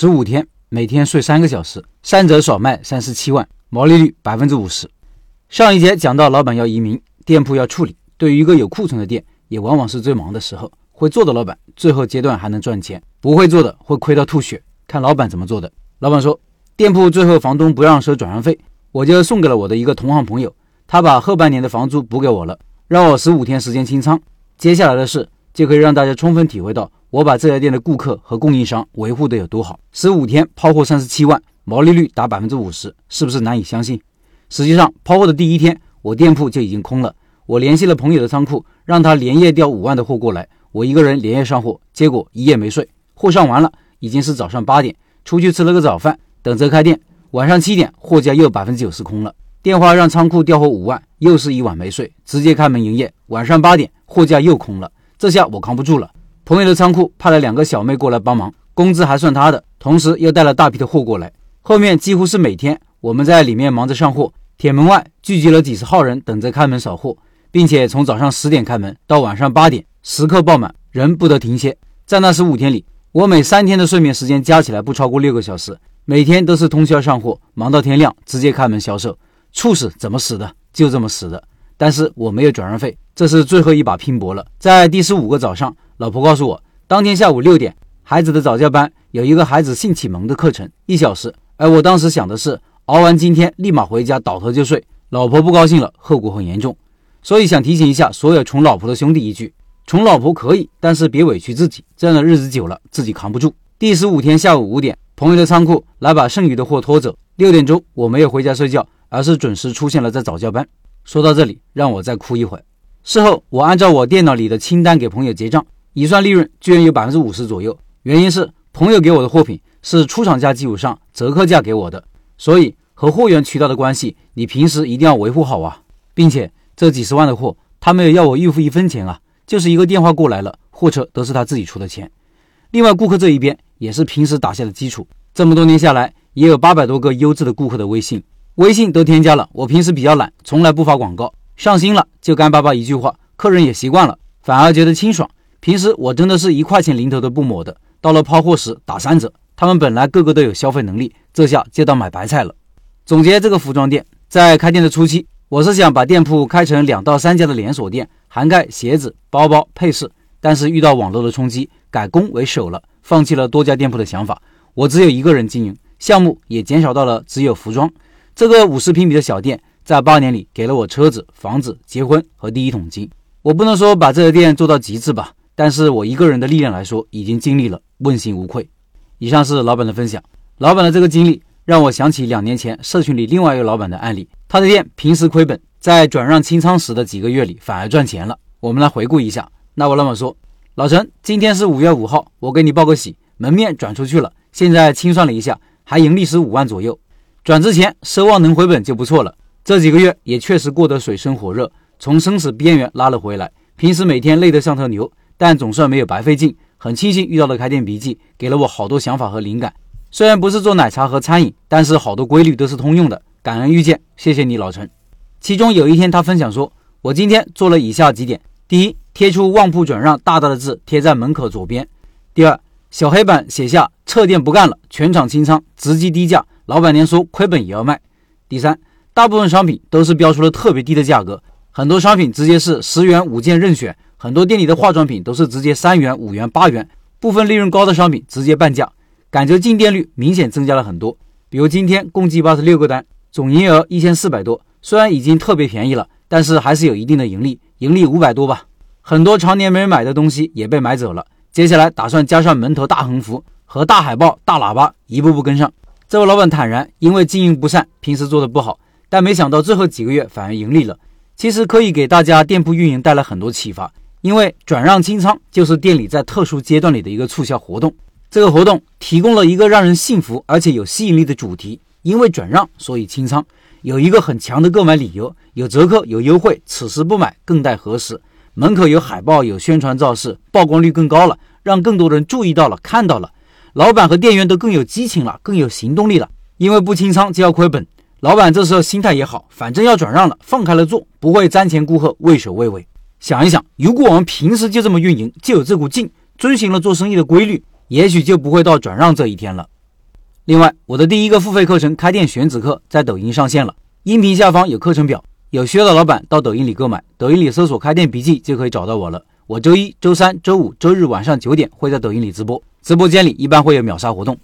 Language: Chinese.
十五天，每天睡三个小时，三折少卖三十七万，毛利率百分之五十。上一节讲到，老板要移民，店铺要处理。对于一个有库存的店，也往往是最忙的时候。会做的老板，最后阶段还能赚钱；不会做的，会亏到吐血。看老板怎么做的。老板说，店铺最后房东不让收转让费，我就送给了我的一个同行朋友，他把后半年的房租补给我了，让我十五天时间清仓。接下来的事就可以让大家充分体会到，我把这家店的顾客和供应商维护的有多好。十五天抛货三十七万，毛利率达百分之五十，是不是难以相信？实际上，抛货的第一天，我店铺就已经空了。我联系了朋友的仓库，让他连夜调五万的货过来。我一个人连夜上货，结果一夜没睡。货上完了，已经是早上八点，出去吃了个早饭，等着开店。晚上七点，货架又百分之九十空了。电话让仓库调货五万，又是一晚没睡，直接开门营业。晚上八点，货架又空了，这下我扛不住了。朋友的仓库派了两个小妹过来帮忙，工资还算他的，同时又带了大批的货过来。后面几乎是每天，我们在里面忙着上货，铁门外聚集了几十号人等着开门扫货，并且从早上十点开门到晚上八点。时刻爆满，人不得停歇。在那十五天里，我每三天的睡眠时间加起来不超过六个小时，每天都是通宵上货，忙到天亮，直接开门销售。猝死怎么死的？就这么死的。但是我没有转让费，这是最后一把拼搏了。在第十五个早上，老婆告诉我，当天下午六点，孩子的早教班有一个孩子性启蒙的课程，一小时。而我当时想的是，熬完今天立马回家倒头就睡。老婆不高兴了，后果很严重。所以想提醒一下所有宠老婆的兄弟一句。宠老婆可以，但是别委屈自己，这样的日子久了，自己扛不住。第十五天下午五点，朋友的仓库来把剩余的货拖走。六点钟，我没有回家睡觉，而是准时出现了在早教班。说到这里，让我再哭一会儿。事后，我按照我电脑里的清单给朋友结账，一算利润居然有百分之五十左右。原因是朋友给我的货品是出厂价基础上折扣价给我的，所以和货源渠道的关系，你平时一定要维护好啊。并且这几十万的货，他没有要我预付一分钱啊。就是一个电话过来了，货车都是他自己出的钱。另外，顾客这一边也是平时打下的基础。这么多年下来，也有八百多个优质的顾客的微信，微信都添加了。我平时比较懒，从来不发广告。上新了就干巴巴一句话，客人也习惯了，反而觉得清爽。平时我真的是一块钱零头都不抹的，到了抛货时打三折。他们本来个个都有消费能力，这下就当买白菜了。总结这个服装店，在开店的初期。我是想把店铺开成两到三家的连锁店，涵盖鞋子、包包、配饰。但是遇到网络的冲击，改攻为守了，放弃了多家店铺的想法。我只有一个人经营，项目也减少到了只有服装。这个五十平米的小店，在八年里给了我车子、房子、结婚和第一桶金。我不能说把这个店做到极致吧，但是我一个人的力量来说，已经尽力了，问心无愧。以上是老板的分享，老板的这个经历。让我想起两年前社群里另外一个老板的案例，他的店平时亏本，在转让清仓时的几个月里反而赚钱了。我们来回顾一下。那我老板说：“老陈，今天是五月五号，我给你报个喜，门面转出去了，现在清算了一下，还盈利十五万左右。转之前奢望能回本就不错了。这几个月也确实过得水深火热，从生死边缘拉了回来。平时每天累得像头牛，但总算没有白费劲。很庆幸遇到了开店笔记，给了我好多想法和灵感。”虽然不是做奶茶和餐饮，但是好多规律都是通用的。感恩遇见，谢谢你老陈。其中有一天，他分享说：“我今天做了以下几点：第一，贴出旺铺转让大大的字贴在门口左边；第二，小黑板写下撤店不干了，全场清仓，直击低价，老板娘说亏本也要卖；第三，大部分商品都是标出了特别低的价格，很多商品直接是十元五件任选，很多店里的化妆品都是直接三元、五元、八元，部分利润高的商品直接半价。”感觉进店率明显增加了很多，比如今天共计八十六个单，总营业额一千四百多。虽然已经特别便宜了，但是还是有一定的盈利，盈利五百多吧。很多常年没人买的东西也被买走了。接下来打算加上门头大横幅和大海报、大喇叭，一步步跟上。这位老板坦然，因为经营不善，平时做的不好，但没想到最后几个月反而盈利了。其实可以给大家店铺运营带来很多启发，因为转让清仓就是店里在特殊阶段里的一个促销活动。这个活动提供了一个让人信服而且有吸引力的主题，因为转让所以清仓，有一个很强的购买理由，有折扣有优惠，此时不买更待何时？门口有海报有宣传造势，曝光率更高了，让更多人注意到了看到了，老板和店员都更有激情了，更有行动力了。因为不清仓就要亏本，老板这时候心态也好，反正要转让了，放开了做，不会瞻前顾后畏首畏尾。想一想，如果我们平时就这么运营，就有这股劲，遵循了做生意的规律。也许就不会到转让这一天了。另外，我的第一个付费课程《开店选址课》在抖音上线了，音频下方有课程表，有需要的老板到抖音里购买，抖音里搜索“开店笔记”就可以找到我了。我周一周三周五周日晚上九点会在抖音里直播，直播间里一般会有秒杀活动。